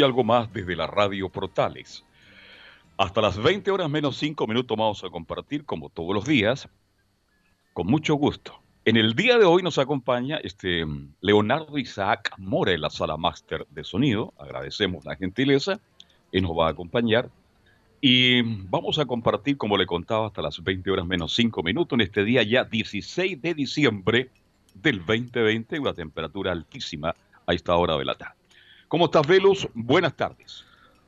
Y algo más desde la radio Portales. Hasta las 20 horas menos 5 minutos vamos a compartir, como todos los días, con mucho gusto. En el día de hoy nos acompaña este Leonardo Isaac Mora en la sala máster de sonido. Agradecemos la gentileza y nos va a acompañar. Y vamos a compartir, como le contaba, hasta las 20 horas menos 5 minutos en este día ya 16 de diciembre del 2020, una temperatura altísima a esta hora de la tarde. ¿Cómo estás, Velus? Buenas tardes.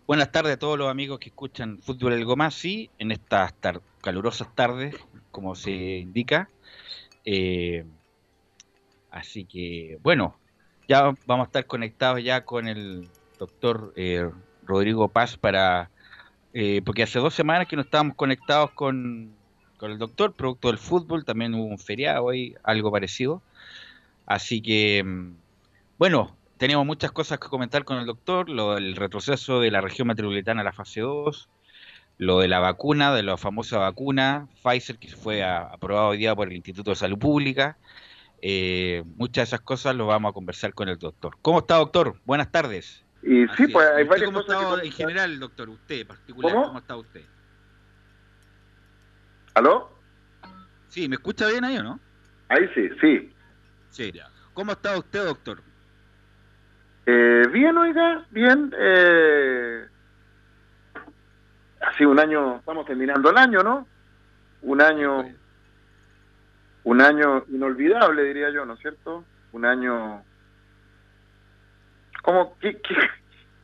Buenas tardes a todos los amigos que escuchan Fútbol El Gomasi en estas calurosas tardes, como se indica. Eh, así que, bueno, ya vamos a estar conectados ya con el doctor eh, Rodrigo Paz para... Eh, porque hace dos semanas que no estábamos conectados con, con el doctor, producto del fútbol, también hubo un feriado hoy, algo parecido. Así que, mm, bueno, tenemos muchas cosas que comentar con el doctor, lo del retroceso de la región metropolitana a la fase 2, lo de la vacuna, de la famosa vacuna Pfizer que fue aprobado hoy día por el Instituto de Salud Pública. Eh, muchas de esas cosas lo vamos a conversar con el doctor. ¿Cómo está, doctor? Buenas tardes. Y sí, pues hay varias ¿Cómo está en general, doctor? Usted, particular, ¿cómo, está usted? ¿Aló? Sí, ¿me escucha bien ahí o no? Ahí sí, sí. Sí. ¿Cómo está usted, doctor? Eh, bien, oiga, bien. Eh, ha sido un año, estamos terminando el año, ¿no? Un año, un año inolvidable, diría yo, ¿no es cierto? Un año... ¿Cómo, qué,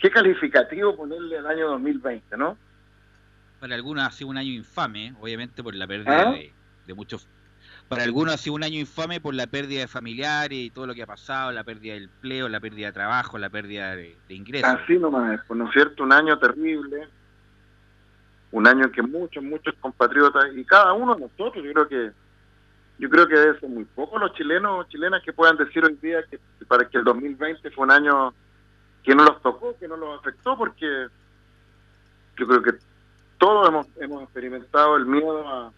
qué, calificativo ponerle al año 2020, no? Para algunos ha sido un año infame, obviamente por la pérdida ¿Ah? de, de muchos para algunos ha sido un año infame por la pérdida de familiares y todo lo que ha pasado, la pérdida del empleo, la pérdida de trabajo, la pérdida de, ingresos. Así nomás, pues, ¿no es cierto? Un año terrible, un año en que muchos, muchos compatriotas, y cada uno de nosotros, yo creo que yo creo que debe ser muy pocos los chilenos o chilenas que puedan decir hoy día que para que el 2020 fue un año que no los tocó, que no los afectó, porque yo creo que todos hemos, hemos experimentado el miedo a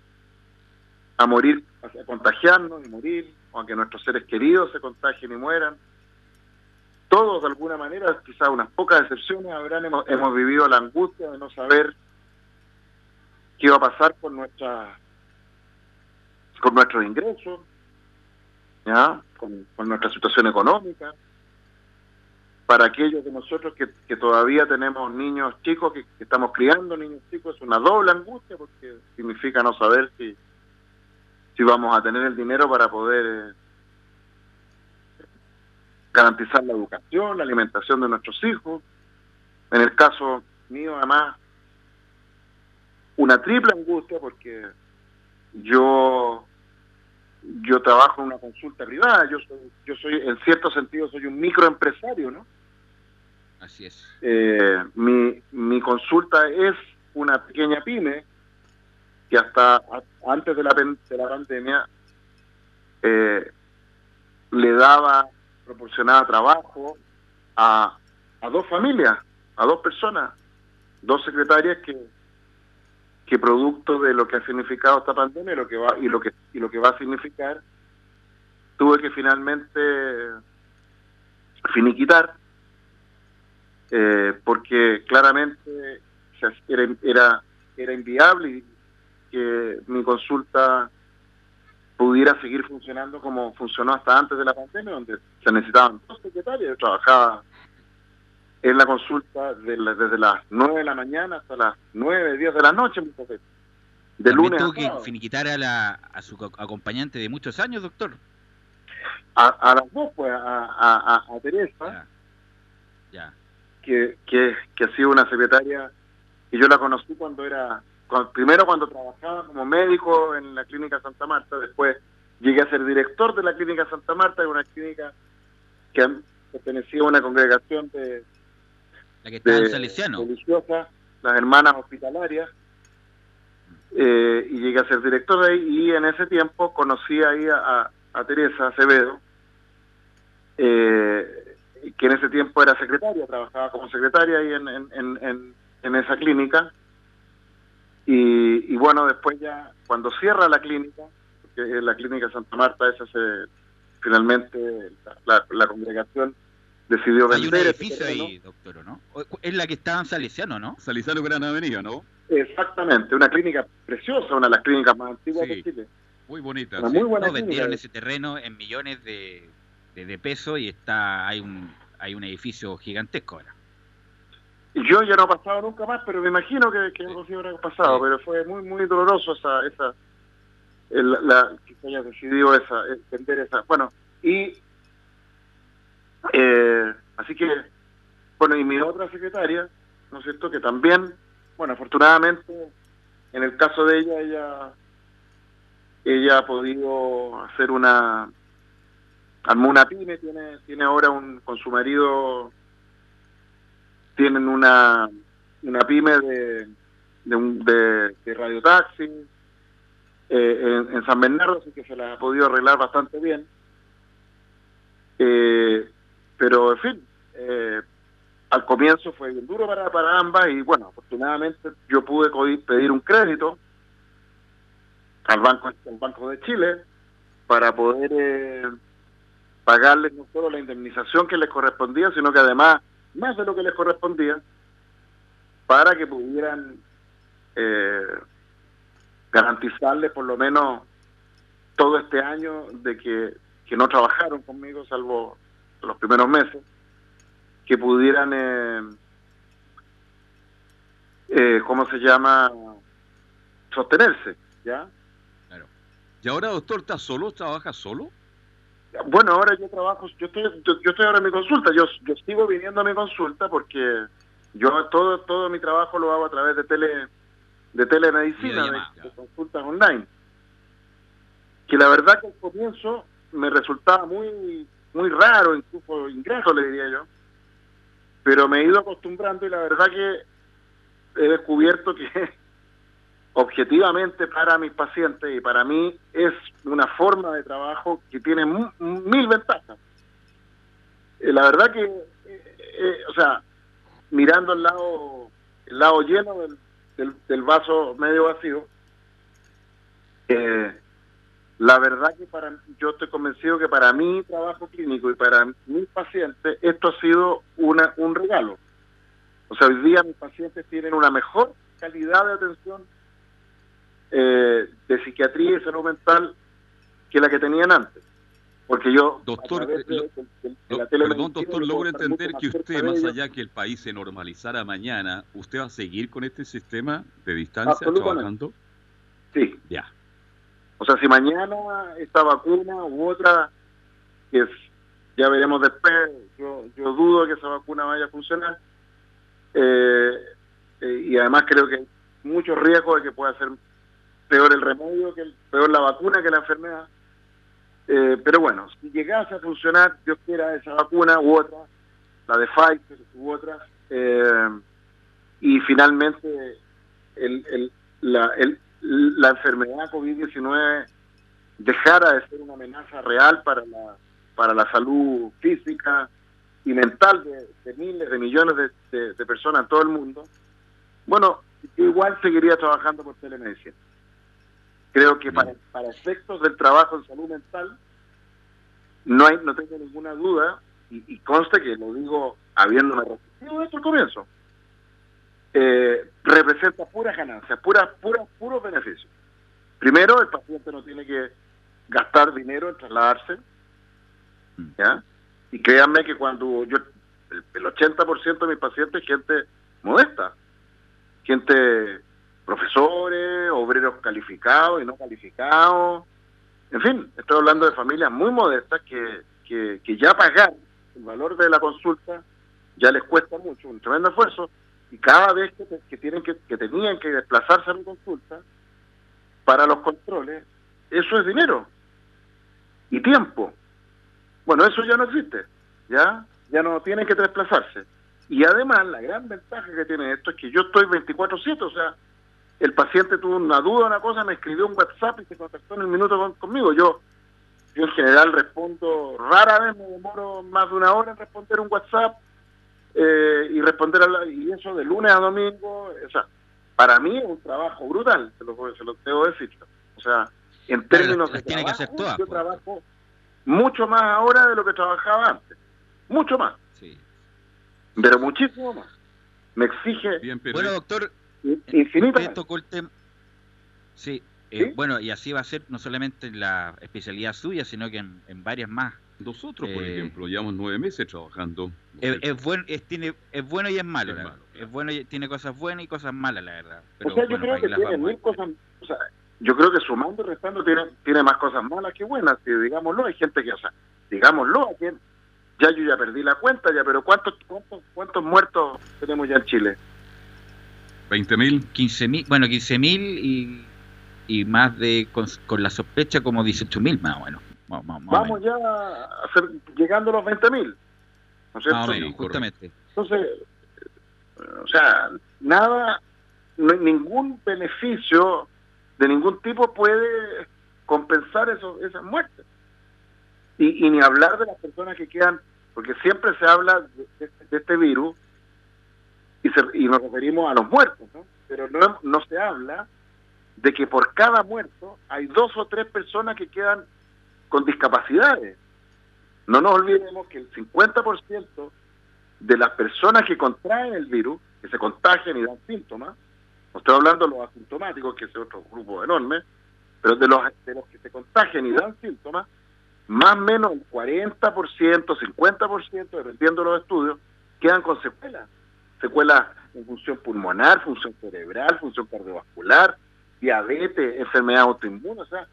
a morir, a contagiarnos y morir, o a que nuestros seres queridos se contagien y mueran. Todos, de alguna manera, quizás unas pocas excepciones, habrán, hemos, hemos vivido la angustia de no saber qué iba a pasar con nuestra con nuestros ingresos, ¿ya? Con, nuestra situación económica. Para aquellos de nosotros que, que todavía tenemos niños chicos, que, estamos criando niños chicos, es una doble angustia porque significa no saber si, si vamos a tener el dinero para poder eh, garantizar la educación, la alimentación de nuestros hijos. En el caso mío, además, una triple angustia porque yo yo trabajo en una consulta privada, yo soy, yo soy en cierto sentido soy un microempresario, ¿no? Así es. Eh, mi, mi consulta es una pequeña pyme que hasta antes de la, de la pandemia eh, le daba, proporcionaba trabajo a, a dos familias, a dos personas, dos secretarias que que producto de lo que ha significado esta pandemia y lo que va y lo que y lo que va a significar tuve que finalmente finiquitar eh, porque claramente era, era era inviable y que mi consulta pudiera seguir funcionando como funcionó hasta antes de la pandemia, donde se necesitaban dos secretarios. Yo trabajaba en la consulta desde las 9 de la mañana hasta las 9, 10 de la noche, De lunes tuvo que finiquitar a, la, a su acompañante de muchos años, doctor? A, las dos, pues, a, a, Teresa. Ya. que, que, que ha sido una secretaria y yo la conocí cuando era, primero cuando trabajaba como médico en la clínica Santa Marta, después llegué a ser director de la clínica Santa Marta, una clínica que pertenecía a una congregación de, la que religiosa, las hermanas hospitalarias, eh, y llegué a ser director de ahí, y en ese tiempo conocí ahí a, a, Teresa Acevedo, eh, que en ese tiempo era secretaria, trabajaba como secretaria ahí en, en, en, en esa clínica. Y, bueno, después ya, cuando cierra la clínica, porque la clínica Santa Marta, esa se, finalmente la, congregación decidió vender. Hay un edificio ahí, doctor, ¿no? Es la que está en Salesiano, ¿no? Salesiano Gran Avenida, ¿no? Exactamente, una clínica preciosa, una de las clínicas más antiguas de Chile. Muy bonita. Muy buena no, vendieron ese terreno en millones de, de, pesos y está hay un hay un edificio gigantesco ahora. Yo ya no he pasado nunca más, pero me imagino que, que algo sí habrá pasado, pero fue muy muy doloroso esa esa la, que se haya decidido esa vender esa bueno y eh, así que bueno y mi otra secretaria no es cierto que también bueno afortunadamente en el caso de ella ella ella ha podido hacer una armó una pyme tiene tiene ahora un con su marido tienen una, una pyme de, de, un, de, radiotaxi eh, en, San Bernardo, así que se la ha podido arreglar bastante bien. Eh, pero, en fin, eh, al comienzo fue bien duro para, para ambas y, bueno, afortunadamente yo pude pedir un crédito al Banco, al banco de Chile para poder pagarles no solo la indemnización que les correspondía, sino que además más de lo que les correspondía, para que pudieran eh, garantizarles por lo menos todo este año de que, que no trabajaron conmigo, salvo los primeros meses, que pudieran, eh, eh, ¿cómo se llama?, sostenerse, ¿ya? Claro. ¿Y ahora, doctor, está solo? ¿Trabaja solo? Bueno, ahora yo trabajo, yo estoy, yo, estoy ahora en mi consulta, yo, yo sigo viniendo a mi consulta porque yo todo todo mi trabajo lo hago a través de tele de telemedicina, de, consultas online. Que la verdad que al comienzo me resultaba muy muy raro, incluso ingreso le diría yo, pero me he ido acostumbrando y la verdad que he descubierto que objetivamente para mis pacientes y para mí es una forma de trabajo que tiene mil ventajas. Eh, la verdad que, eh, eh, o sea, mirando el lado, el lado lleno del, del, vaso medio vacío, la verdad que para yo estoy convencido que para mi trabajo clínico y para mis pacientes esto ha sido una, un regalo. O sea, hoy día mis pacientes tienen una mejor calidad de atención eh, de psiquiatría y salud mental que la que tenían antes. Porque yo, doctor, perdón, doctor, logro entender que usted, más allá que el país se normalizara mañana, ¿usted va a seguir con este sistema de distancia trabajando? Sí. Ya. O sea, si mañana esta vacuna u otra, que ya veremos después, yo, yo dudo que esa vacuna vaya a funcionar, eh, eh, y además creo que hay muchos riesgos de que pueda ser peor el remedio, que el, peor la vacuna que la enfermedad. Eh, pero bueno, si llegase a funcionar, Dios quiera, esa vacuna u otra, la de Pfizer u otras, eh, y finalmente la, enfermedad COVID-19 dejara de ser una amenaza real para la, para la salud física y mental de, miles, de millones de, personas en todo el mundo, bueno, igual seguiría trabajando por telemedicina. Creo que para, para efectos del trabajo en salud mental, no hay no tengo ninguna duda, y, y conste que lo digo habiéndome resistido esto al comienzo, eh, representa pura ganancia, pura, pura, puros beneficios. Primero, el paciente no tiene que gastar dinero en trasladarse, mm. ¿ya? Y créanme que cuando yo, el, el 80% de mis pacientes es gente modesta, gente profesores, obreros calificados y no calificados. En fin, estoy hablando de familias muy modestas que, que, ya pagar el valor de la consulta ya les cuesta mucho, un tremendo esfuerzo, y cada vez que, tienen que, que tenían que desplazarse a mi consulta para los controles, eso es dinero y tiempo. Bueno, eso ya no existe, ¿ya? Ya no tienen que desplazarse. Y además, la gran ventaja que tiene esto es que yo estoy 24-7, o sea, el paciente tuvo una duda, una cosa, me escribió un WhatsApp y se contactó en el minuto conmigo. Yo, yo en general respondo, rara vez me demoro más de una hora en responder un WhatsApp eh, y responder a y eso de lunes a domingo, o sea, para mí es un trabajo brutal, se lo, se lo debo decir. O sea, en términos de tiene trabajo, que todas, yo pues. trabajo mucho más ahora de lo que trabajaba antes. Mucho más. Sí. Pero muchísimo más. Me exige Bien, pero Bueno, doctor, infinita. usted tocó el tema. Sí, eh, ¿Sí? bueno, y así va a ser no solamente en la especialidad suya, sino que en, en varias más. nosotros, por eh, ejemplo, llevamos nueve meses trabajando. ¿no Es, es cierto? es buen- es, tiene, es bueno y es malo, Es la malo, verdad. claro. Es bueno y tiene cosas buenas y cosas malas, la verdad. Pero o sea, yo bueno, creo que tiene mil cosas. O sea, yo creo que sumando y restando tiene, tiene más cosas malas que buenas. Digámoslo, hay gente que, o sea, digámoslo, ya yo ya perdí la cuenta, ya, pero ¿cuántos, cuántos, cuántos muertos tenemos ya en Chile? 20 mil. 15 mil, bueno, 15 mil y, y más de, con, con la sospecha como 18 mil más o menos. Más, más- Vamos ya a hacer, llegando a los 20 mil. ¿No es cierto? menos, justamente. Entonces, o sea, nada, ningún beneficio de ningún tipo puede compensar eso, esas muertes. Y, y ni hablar de las personas que quedan, porque siempre se habla de, de- de este virus y, se- y nos referimos a los muertos, pero no, no se habla de que por cada muerto hay dos o tres personas que quedan con discapacidades. No nos olvidemos que el 50% de las personas que contraen el virus, que se contagian y dan síntomas, no estoy hablando de los asintomáticos, que es otro grupo enorme, pero de los, de los que se contagian y dan síntomas, más o menos el 40%, 50%, dependiendo de los estudios, quedan con secuelas. Secuelas en función pulmonar, función cerebral, función cardiovascular, diabetes, enfermedad autoinmune. O sea,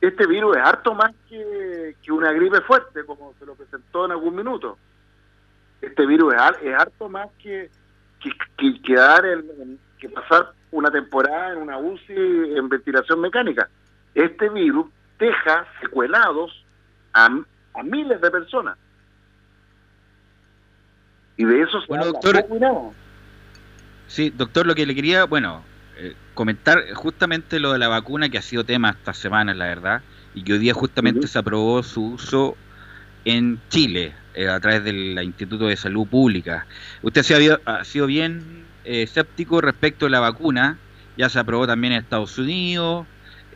este virus es harto más que, que una gripe fuerte, como se lo presentó en algún minuto. Este virus es, har- es harto más que, que, que en, en- que pasar una temporada en una UCI en ventilación mecánica. Este virus deja secuelados a miles de personas. Y de eso se Bueno, habla doctor. Sí, doctor, lo que le quería, bueno, eh, comentar justamente lo de la vacuna que ha sido tema estas semanas, la verdad, y que hoy día justamente se aprobó su uso en Chile eh, a través del Instituto de Salud Pública. Usted se ha, sido bien eh, escéptico respecto a la vacuna, ya se aprobó también en Estados Unidos,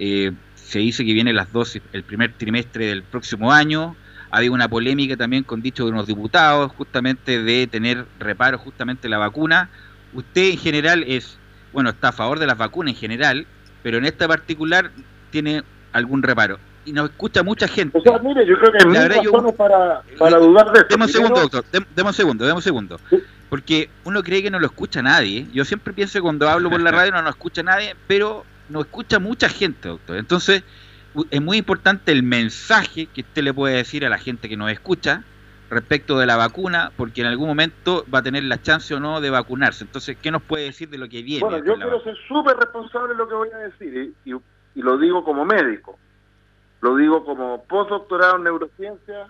eh, se dice que vienen las dosis el primer trimestre del próximo año, ha habido una polémica también con dicho de unos diputados justamente de tener reparo justamente la vacuna. Usted en general es, bueno, está a favor de las vacunas en general, pero en esta particular tiene algún reparo. Y nos escucha mucha gente. O sea, mire, yo creo que hay verdad, yo- para, para dudar de esto. Demos un segundo, doctor. Dem- Demos un segundo, demos un segundo. Sí. Porque uno cree que no lo escucha nadie. Yo siempre pienso que cuando hablo por la radio no nos escucha nadie, pero nos escucha mucha gente, doctor. Entonces, es muy importante el mensaje que usted le puede decir a la gente que nos escucha respecto de la vacuna, porque en algún momento va a tener la chance o no de vacunarse. Entonces, ¿qué nos puede decir de lo que viene? Bueno, yo quiero ser súper responsable de lo que voy a decir y, y- y lo digo como médico. Lo digo como postdoctorado en neurociencia.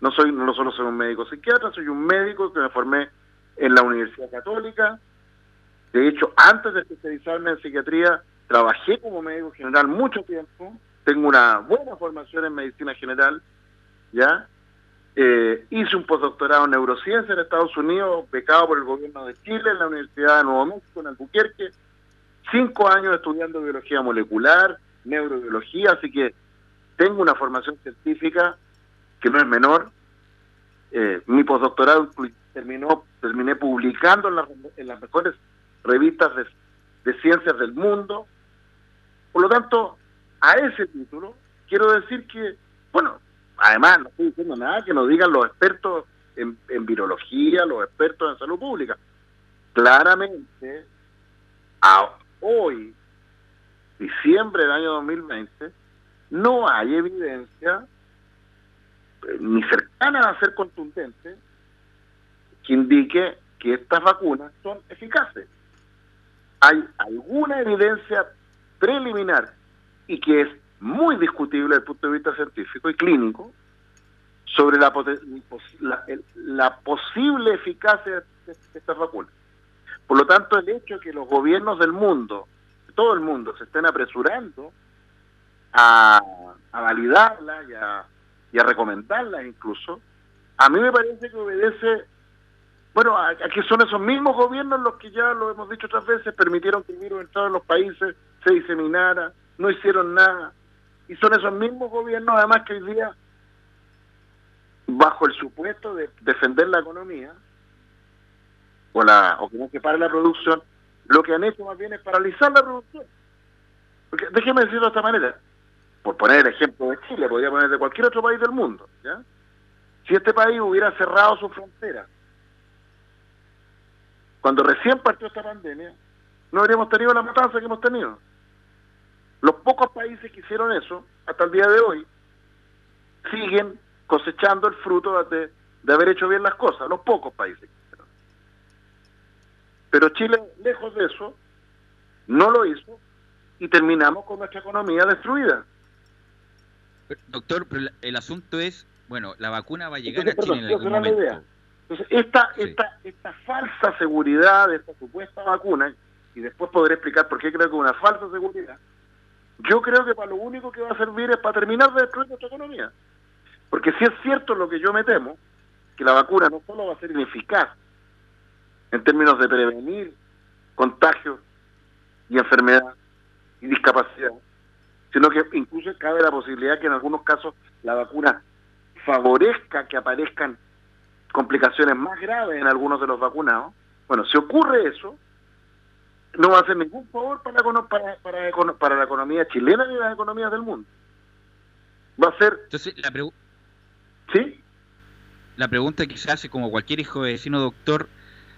No soy no solo soy un médico psiquiatra, soy un médico que me formé en la Universidad Católica. De hecho, antes de especializarme en psiquiatría, trabajé como médico general mucho tiempo. Tengo una buena formación en medicina general, ¿ya? Eh, hice un postdoctorado en neurociencia en Estados Unidos, becado por el gobierno de Chile en la Universidad de Nuevo México, en Albuquerque. Cinco años estudiando biología molecular, neurobiología, así que tengo una formación científica que no es menor. Eh, mi postdoctorado terminó, terminé publicando en, las- mejores revistas de ciencias del mundo. Por lo tanto, a ese título, quiero decir que, bueno, además no estoy diciendo nada que nos digan los expertos en, virología, los expertos en salud pública. Claramente, a hoy, diciembre del año 2020, no hay evidencia eh, ni cercana a ser contundente que indique que estas vacunas son eficaces. Hay alguna evidencia preliminar y que es muy discutible desde el punto de vista científico y clínico sobre la, la, posible eficacia de estas vacunas. Por lo tanto, el hecho de que los gobiernos del mundo, todo el mundo, se estén apresurando a, a validarla y a, y a recomendarla incluso, a mí me parece que obedece, bueno, a, que son esos mismos gobiernos los que ya lo hemos dicho otras veces, permitieron que el virus entrara en los países, se diseminara, no hicieron nada. Y son esos mismos gobiernos, además, que hoy día, bajo el supuesto de defender la economía, o, la, o que no se pare la producción, lo que han hecho más bien es paralizar la producción. Porque déjeme decirlo de esta manera, por poner el ejemplo de Chile, podría poner de cualquier otro país del mundo, ¿ya? Si este país hubiera cerrado su frontera, cuando recién partió esta pandemia, no habríamos tenido la matanza que hemos tenido. Los pocos países que hicieron eso, hasta el día de hoy, siguen cosechando el fruto de, haber hecho bien las cosas, los pocos países. Pero Chile, lejos de eso, no lo hizo y terminamos con nuestra economía destruida. Doctor, pero el asunto es bueno, la vacuna va a llegar a Chile en algún momento. Idea. Entonces, esta, esta, esta falsa seguridad de esta supuesta vacuna, y después podré explicar por qué creo que es una falsa seguridad, yo creo que para lo único que va a servir es para terminar de destruir nuestra economía. Porque si es cierto lo que yo me temo, que la vacuna no solo va a ser ineficaz en términos de prevenir contagios y enfermedad y discapacidad, sino que incluso cabe la posibilidad que en algunos casos la vacuna favorezca que aparezcan complicaciones más graves en algunos de los vacunados, bueno, si ocurre eso, no va a hacer ningún favor para la, para, para, para la economía chilena ni las economías del mundo. Va a ser... Entonces, la pregunta... ¿Sí? La pregunta que se hace, como cualquier hijo de vecino doctor,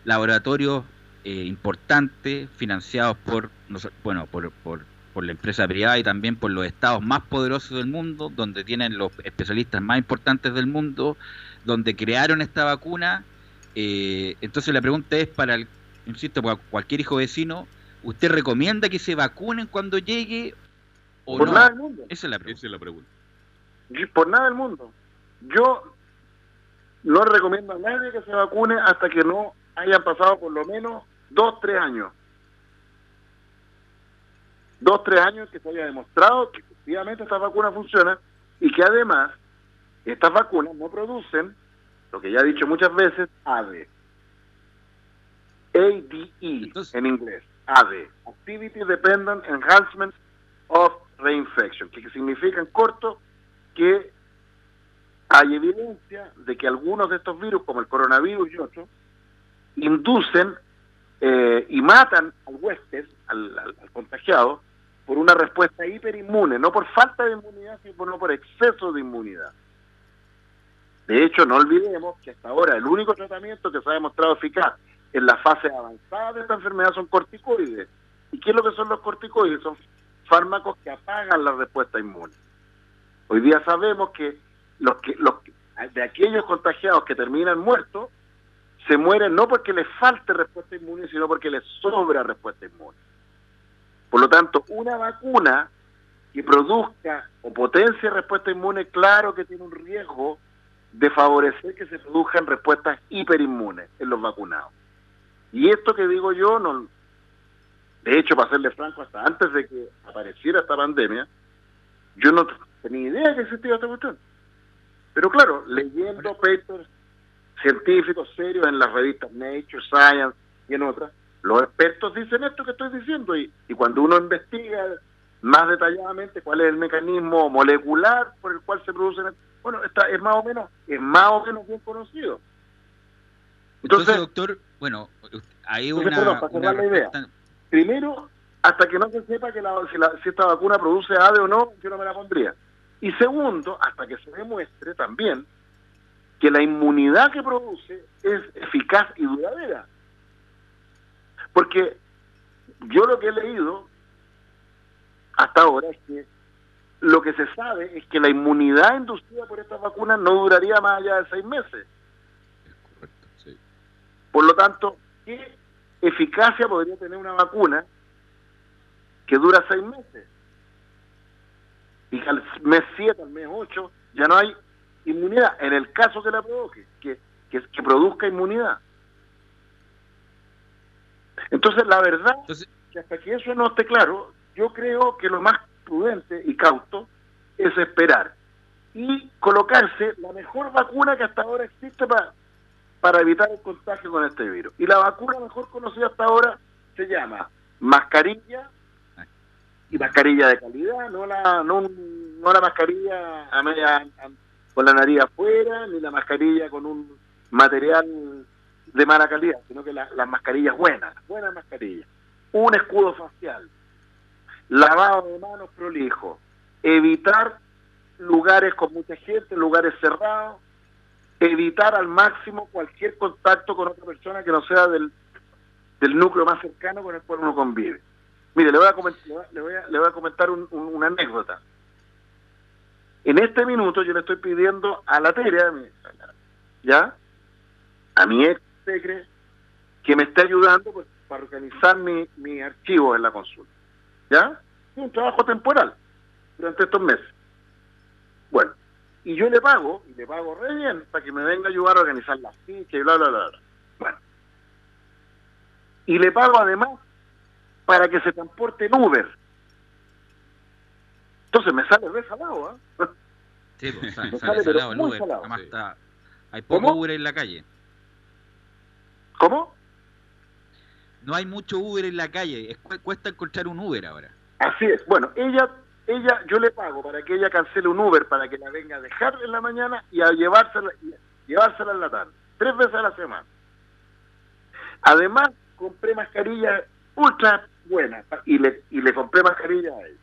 laboratorios eh, importantes, financiados por, bueno, por, por por la empresa privada y también por los estados más poderosos del mundo, donde tienen los especialistas más importantes del mundo, donde crearon esta vacuna. Eh, entonces la pregunta es para, el, insisto, para cualquier hijo vecino, ¿usted recomienda que se vacunen cuando llegue o por nada del mundo? Esa es la pregunta. Esa es la pregunta. Por nada del mundo. Yo no recomiendo a nadie que se vacune hasta que no hayan pasado por lo menos dos, tres años dos, tres años que se haya demostrado que efectivamente esta vacuna funciona y que además estas vacunas no producen, lo que ya he dicho muchas veces, ADE. En inglés, ADE, Activity Dependent Enhancement of Reinfection, que significa en corto que hay evidencia de que algunos de estos virus, como el coronavirus y otros, inducen eh, y matan al huésped, al contagiado, por una respuesta hiperinmune, no por falta de inmunidad, sino por exceso de inmunidad. De hecho, no olvidemos que hasta ahora el único tratamiento que se ha demostrado eficaz en la fase avanzada de esta enfermedad son corticoides. ¿Y qué es lo que son los corticoides? Son fármacos que apagan la respuesta inmune. Hoy día sabemos que los que los de aquellos contagiados que terminan muertos se mueren no porque les falte respuesta inmune, sino porque les sobra respuesta inmune. Por lo tanto, una vacuna que produzca o potencie respuesta inmune, claro que tiene un riesgo de favorecer que se produzcan respuestas hiperinmunes en los vacunados. Y esto que digo yo, no, de hecho, para serle franco, hasta antes de que apareciera esta pandemia, yo no tenía idea que existía esta cuestión. Pero claro, leyendo papers científicos serios en las revistas Nature, Science y en otras, los expertos dicen esto que estoy diciendo y, y cuando uno investiga más detalladamente cuál es el mecanismo molecular por el cual se producen, bueno, está, es más o menos es más o menos bien conocido. Entonces, doctor, bueno, hay una, idea. Primero, hasta que no se sepa que la, si, la, si esta vacuna produce ADE o no, yo no me la pondría. Y segundo, hasta que se demuestre también que la inmunidad que produce es eficaz y duradera. Porque yo lo que he leído hasta ahora es que lo que se sabe es que la inmunidad inducida por estas vacunas no duraría más allá de seis meses. Por lo tanto, ¿qué eficacia podría tener una vacuna que dura seis meses? Y al mes 7, al mes 8, ya no hay inmunidad, en el caso que la provoque, que, que, produzca inmunidad. Entonces, la verdad, que hasta que eso no esté claro, yo creo que lo más prudente y cauto es esperar y colocarse la mejor vacuna que hasta ahora existe para, para evitar el contagio con este virus. Y la vacuna mejor conocida hasta ahora se llama mascarilla y mascarilla de calidad, no la no, no la mascarilla a media con la nariz afuera, ni la mascarilla con un material de mala calidad, sino que las mascarillas buenas, buenas mascarillas. Un escudo facial, lavado de manos prolijo, evitar lugares con mucha gente, lugares cerrados, evitar al máximo cualquier contacto con otra persona que no sea del, del núcleo más cercano con el cual uno convive. Mire, le voy a comentar, le voy a, comentar una anécdota. En este minuto yo le estoy pidiendo a la Teria, ¿ya? A mi ex secre, que me esté ayudando pues, para organizar mi, mi archivo en la consulta. ¿Ya? Un trabajo temporal durante estos meses. Bueno, y yo le pago, y le pago re bien, para que me venga a ayudar a organizar las fichas y bla, bla, bla, bla. Bueno. Y le pago además para que se transporte en Uber. Entonces me sale re salado, ¿ah? Sí, pues, sale, sale salado el Uber. Además está, hay poco Uber en la calle. ¿Cómo? No hay mucho Uber en la calle, cuesta encontrar un Uber ahora. Así es. Bueno, ella ella, yo le pago para que ella cancele un Uber para que la venga a dejar en la mañana y a llevársela, llevársela en la tarde, tres veces a la semana. Además, compré mascarillas ultra buenas y le, y le compré mascarillas a ella.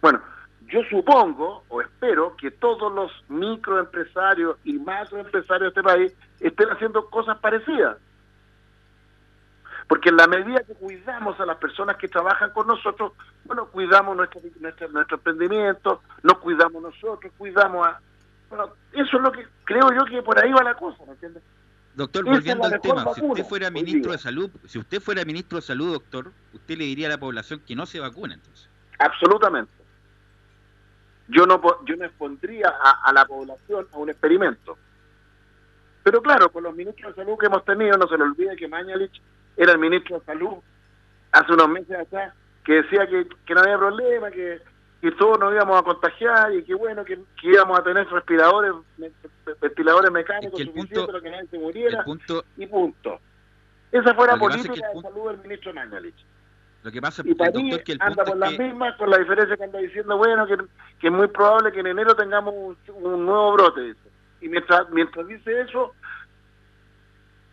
Bueno, yo supongo o espero que todos los microempresarios y macroempresarios de este país estén haciendo cosas parecidas. Porque en la medida que cuidamos a las personas que trabajan con nosotros, bueno, cuidamos nuestro, nuestro, emprendimiento, nos cuidamos nosotros, cuidamos a... Bueno, eso es lo que creo yo que por ahí va la cosa, ¿me entiendes? Doctor, volviendo al tema, si usted fuera ministro de salud, si usted fuera ministro de salud, doctor, usted le diría a la población que no se vacune entonces. Absolutamente. Yo no yo no expondría a, a la población a un experimento. Pero claro, con los ministros de salud que hemos tenido, no se le olvide que Mañalich era el ministro de Salud hace unos meses atrás, que decía que, no había problema, que, que, todos nos íbamos a contagiar y que bueno, que, íbamos a tener respiradores, ventiladores mecánicos que suficientes para que nadie se muriera y punto. Esa fue la política de salud del ministro Mañalich. Lo que pasa, y para doctor, que el anda por las mismas, con la diferencia que anda diciendo, bueno, que, que es muy probable que en enero tengamos un, nuevo brote. Y mientras, mientras dice eso,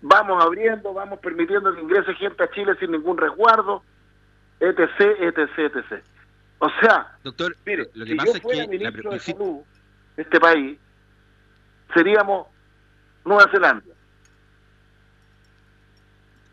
vamos abriendo, vamos permitiendo que ingrese gente a Chile sin ningún resguardo, etc., etc., etc. O sea, Doctor, mire, lo que si pasa yo fuera que ministro de salud de este país, seríamos Nueva Zelanda.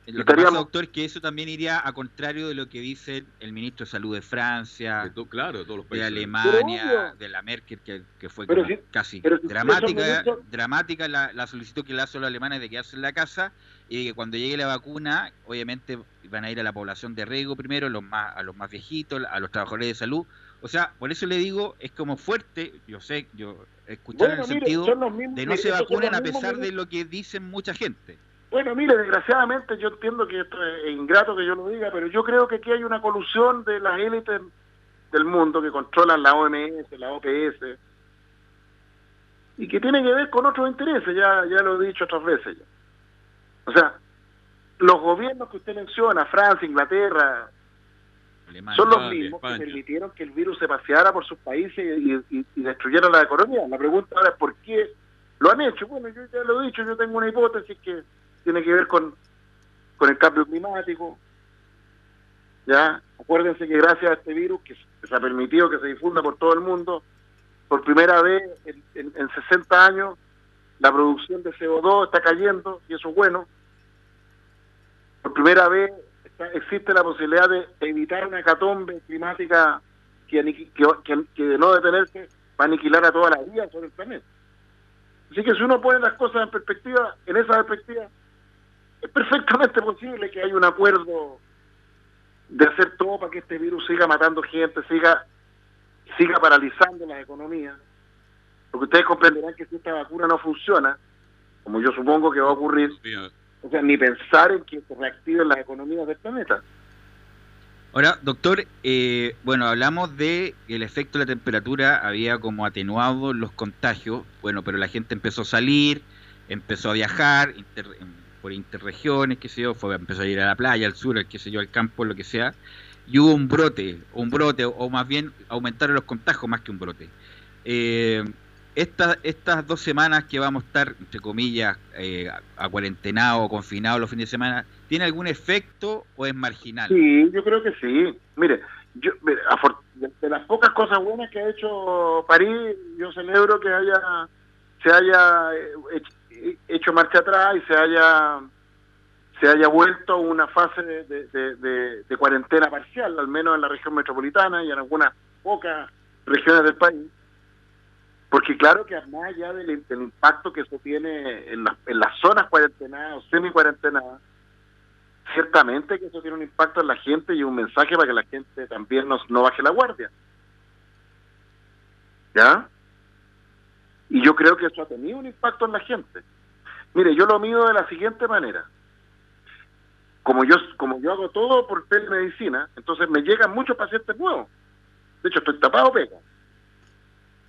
Lo que pasa, doctor, es que eso también iría a contrario de lo que dice el ministro de Salud de Francia, de, claro, de, todos los países. de Alemania, de la Merkel, que, que fue casi dramática, dramática la, la, solicitud que le hace a los alemanes de quedarse en la casa y que cuando llegue la vacuna, obviamente van a ir a la población de riesgo primero, los más, a los más viejitos, a los trabajadores de salud. O sea, por eso le digo, es como fuerte, yo sé, yo escuchar en el sentido de no se vacunen a pesar de lo que dicen mucha gente. Bueno, mire, desgraciadamente yo entiendo que esto es ingrato que yo lo diga, pero yo creo que aquí hay una colusión de las élites del mundo que controlan la OMS, la OPS, y que tiene que ver con otros intereses, ya, ya lo he dicho otras veces. Ya. O sea, los gobiernos que usted menciona, Francia, Inglaterra, son los mismos que permitieron que el virus se paseara por sus países y, y destruyera la economía. La pregunta ahora es por qué lo han hecho. Bueno, yo ya lo he dicho, yo tengo una hipótesis que tiene que ver con, con el cambio climático. Ya, acuérdense que gracias a este virus que se ha permitido que se difunda por todo el mundo, por primera vez en, en, 60 años la producción de CO2 está cayendo y eso es bueno. Por primera vez existe la posibilidad de evitar una hecatombe climática que, que, que, de no detenerse va a aniquilar a toda la vida sobre el planeta. Así que si uno pone las cosas en perspectiva, en esa perspectiva, es perfectamente posible que haya un acuerdo de hacer todo para que este virus siga matando gente, siga, siga paralizando las economías. Porque ustedes comprenderán que si esta vacuna no funciona, como yo supongo que va a ocurrir, o sea, ni pensar en que se reactiven las economías del planeta. Ahora, doctor, eh, bueno, hablamos de que el efecto de la temperatura había como atenuado los contagios, bueno, pero la gente empezó a salir, empezó a viajar por interregiones, qué sé yo, fue, empezó a ir a la playa, al sur, qué sé yo, al campo, lo que sea, y hubo un brote, un brote, o más bien aumentaron los contagios más que un brote. Eh, estas dos semanas que vamos a estar, entre comillas, eh, a cuarentenado o confinados los fines de semana, ¿tiene algún efecto o es marginal? Sí, yo creo que sí. Mire, de las pocas cosas buenas que ha hecho París, yo celebro que haya se haya eh, hecho marcha atrás y se haya se haya vuelto una fase de, cuarentena parcial, al menos en la región metropolitana y en algunas pocas regiones del país porque claro que más allá del, impacto que eso tiene en, en las zonas cuarentenadas o semi-cuarentenadas, ciertamente que eso tiene un impacto en la gente y un mensaje para que la gente también no, no baje la guardia. ¿Ya? Y yo creo que eso ha tenido un impacto en la gente. Mire, yo lo mido de la siguiente manera. Como yo, como yo hago todo por telemedicina, entonces me llegan muchos pacientes nuevos. De hecho, estoy tapado pega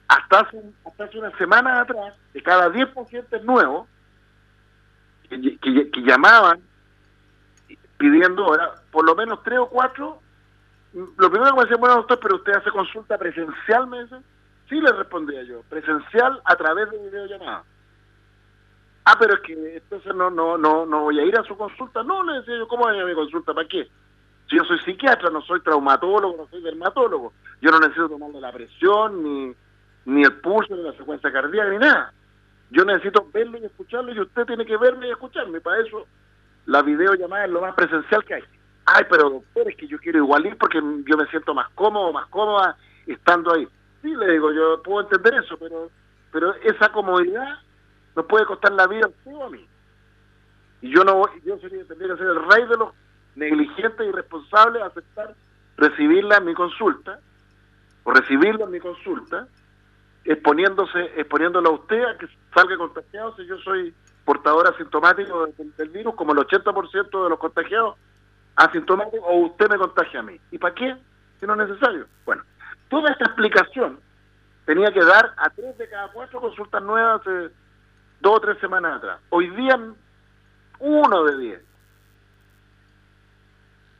hasta hace, hasta hace una semana atrás, de cada 10 pacientes nuevos que, llamaban pidiendo ahora, por lo menos 3 o 4, lo primero que me decían, bueno, doctor, pero usted hace consulta presencial, me dicen. Sí, le respondía yo, presencial a través de videollamada. Ah, pero es que entonces no, no, no, no voy a ir a su consulta. No, le decía yo, ¿cómo voy a ir a mi consulta? ¿Para qué? Si yo soy psiquiatra, no soy traumatólogo, no soy dermatólogo. Yo no necesito tomarle la presión, ni, ni el pulso, ni la secuencia cardíaca, ni nada. Yo necesito verlo y escucharlo y usted tiene que verme y escucharme. Para eso la videollamada es lo más presencial que hay. Ay, pero doctor, es que yo quiero igual ir porque yo me siento más cómodo, más cómoda estando ahí. Le digo, yo puedo entender eso, pero pero esa comodidad nos puede costar la vida a. Y yo no yo sería, tendría que ser el rey de los negligentes y irresponsables a aceptar recibirla en mi consulta o recibirlo en mi consulta exponiéndose, exponiéndolo a usted a que salga contagiado si yo soy portador asintomático del, virus, como el 80% de los contagiados asintomáticos, o usted me contagia a mí. ¿Y para qué? Si no es necesario. Bueno, toda esta explicación tenía que dar a tres de cada cuatro consultas nuevas hace dos o tres semanas atrás. Hoy día, uno de diez.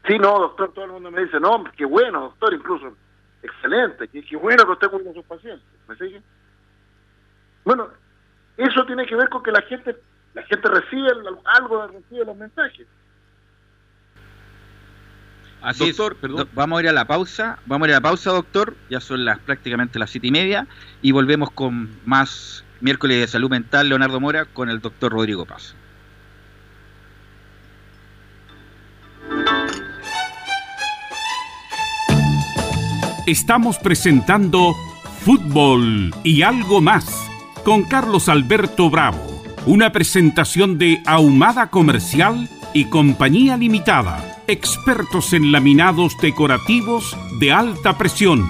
Sí, no, doctor, todo el mundo me dice, no, qué bueno, doctor, incluso excelente, qué, bueno que usted cuida a sus pacientes. ¿Me sigue? Bueno, eso tiene que ver con que la gente la gente recibe algo, recibe los mensajes. Así doctor, perdón. Vamos a ir a la pausa, vamos a ir a la pausa, doctor. Ya son las prácticamente las siete y media y volvemos con más miércoles de salud mental, Leonardo Mora, con el doctor Rodrigo Paz. estamos presentando Fútbol y algo más con Carlos Alberto Bravo, una presentación de Ahumada Comercial y Compañía Limitada, expertos en laminados decorativos de alta presión.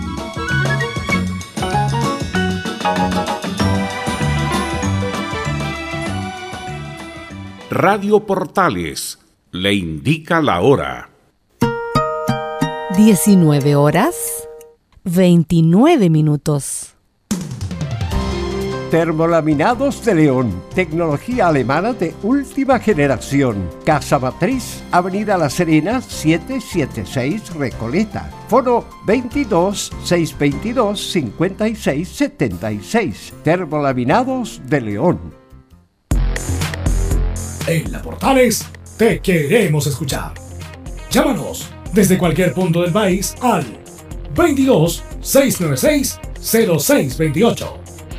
Radio Portales le indica la hora. 19 horas 29 minutos. Termolaminados de León, tecnología alemana de última generación. Casa Matriz, Avenida La Serena, 776 Recoleta. Foro 22 622 56 76. Termolaminados de León. En la Portales te queremos escuchar. Llámanos desde cualquier punto del país al 22 696 0628.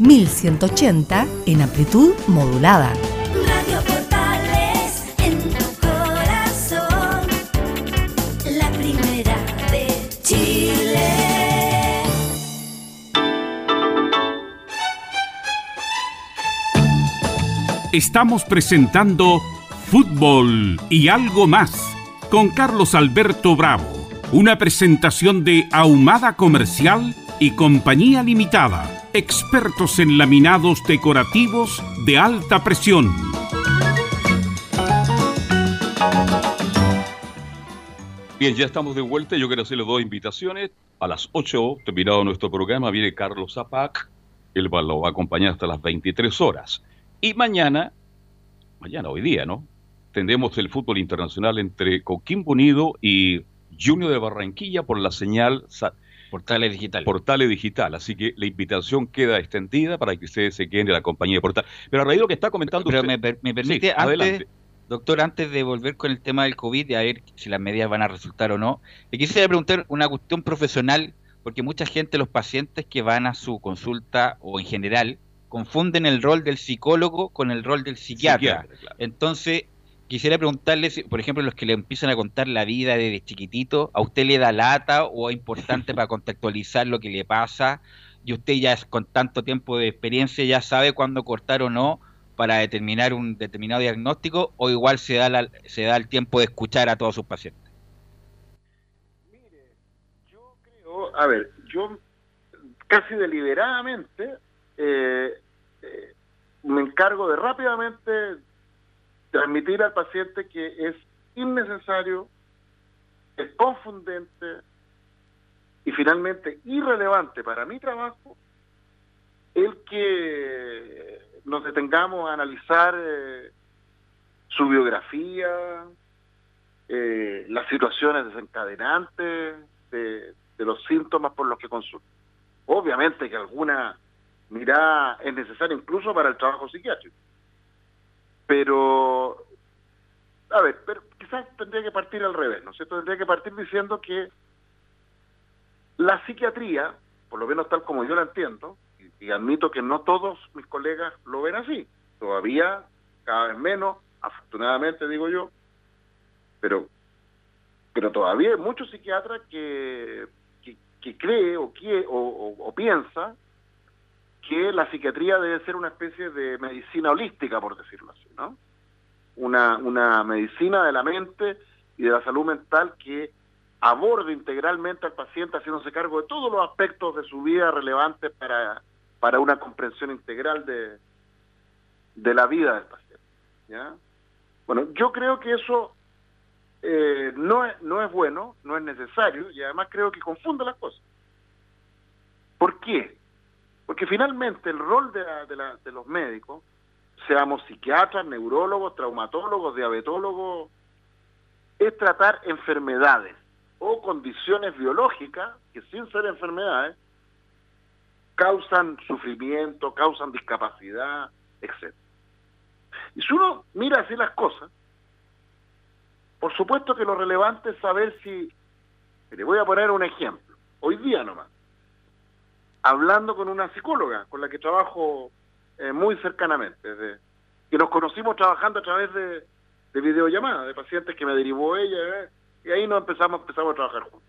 1180 en amplitud modulada. Radio Portales en tu corazón, la primera de Chile. Estamos presentando Fútbol y algo más con Carlos Alberto Bravo, una presentación de Ahumada Comercial y Compañía Limitada expertos en laminados decorativos de alta presión. Bien, ya estamos de vuelta. Yo quiero hacerle dos invitaciones. A las 8, terminado nuestro programa, viene Carlos Zapac. Él lo va a acompañar hasta las 23 horas. Y mañana, mañana, hoy día, ¿no? Tendremos el fútbol internacional entre Coquimbo Unido y Junior de Barranquilla por la señal Portales Digital. Portales Digital. Así que la invitación queda extendida para que ustedes se queden de la compañía de Portal. Pero a raíz de lo que está comentando Pero me, permite, antes, doctor, antes de volver con el tema del COVID y a ver si las medidas van a resultar o no, le quisiera preguntar una cuestión profesional, porque mucha gente, los pacientes que van a su consulta o en general, confunden el rol del psicólogo con el rol del psiquiatra. Entonces, quisiera preguntarle, si, por ejemplo, los que le empiezan a contar la vida desde chiquitito, ¿a usted le da lata o es importante para contextualizar lo que le pasa? Y usted ya con tanto tiempo de experiencia ya sabe cuándo cortar o no para determinar un determinado diagnóstico o igual se da, se da el tiempo de escuchar a todos sus pacientes. Mire, yo creo, a ver, yo casi deliberadamente eh, eh, me encargo de rápidamente transmitir al paciente que es innecesario, es confundente y finalmente irrelevante para mi trabajo el que nos detengamos a analizar eh, su biografía, eh, las situaciones desencadenantes de, los síntomas por los que consulta. Obviamente que alguna mirada es necesaria incluso para el trabajo psiquiátrico. Pero, a ver, pero quizás tendría que partir al revés, ¿no es cierto? Tendría que partir diciendo que la psiquiatría, por lo menos tal como yo la entiendo, y, admito que no todos mis colegas lo ven así, todavía cada vez menos, afortunadamente digo yo, pero pero todavía hay muchos psiquiatras que, que, cree o, quiere, o, piensa que la psiquiatría debe ser una especie de medicina holística, por decirlo así, ¿no? Una, una medicina de la mente y de la salud mental que aborde integralmente al paciente haciéndose cargo de todos los aspectos de su vida relevantes para, para una comprensión integral de, de la vida del paciente. Bueno, yo creo que eso eh, no, es, no es bueno, no es necesario y además creo que confunde las cosas. ¿Por qué? Porque finalmente el rol de, los médicos, seamos psiquiatras, neurólogos, traumatólogos, diabetólogos, es tratar enfermedades o condiciones biológicas que sin ser enfermedades causan sufrimiento, causan discapacidad, etc. Y si uno mira así las cosas, por supuesto que lo relevante es saber si, le voy a poner un ejemplo, hoy día nomás, hablando con una psicóloga con la que trabajo eh, muy cercanamente, que nos conocimos trabajando a través de, de videollamadas, de pacientes que me derivó ella, eh, y ahí nos empezamos, empezamos a trabajar juntos.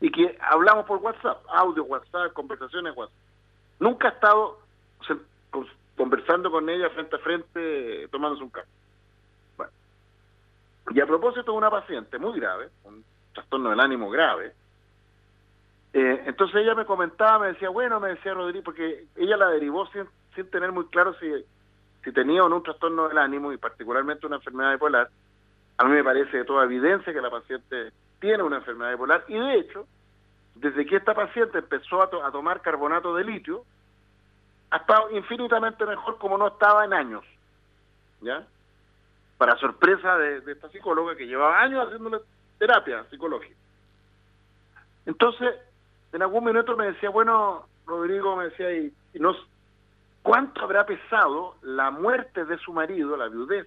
Y que hablamos por WhatsApp, audio WhatsApp, conversaciones WhatsApp. Nunca he estado conversando con ella frente a frente, tomándose un café. Bueno, Y a propósito de una paciente muy grave, un trastorno del ánimo grave, eh, entonces ella me comentaba, me decía, bueno, me decía Rodríguez, porque ella la derivó sin, sin tener muy claro si, si tenía o no un trastorno del ánimo y particularmente una enfermedad bipolar. A mí me parece de toda evidencia que la paciente tiene una enfermedad bipolar y de hecho, desde que esta paciente empezó a, to- a tomar carbonato de litio, ha estado infinitamente mejor como no estaba en años. ¿Ya? Para sorpresa de esta psicóloga que llevaba años haciéndole terapia psicológica. Entonces, en algún minuto me decía, bueno, Rodrigo me decía, y, y ¿cuánto habrá pesado la muerte de su marido, la viudez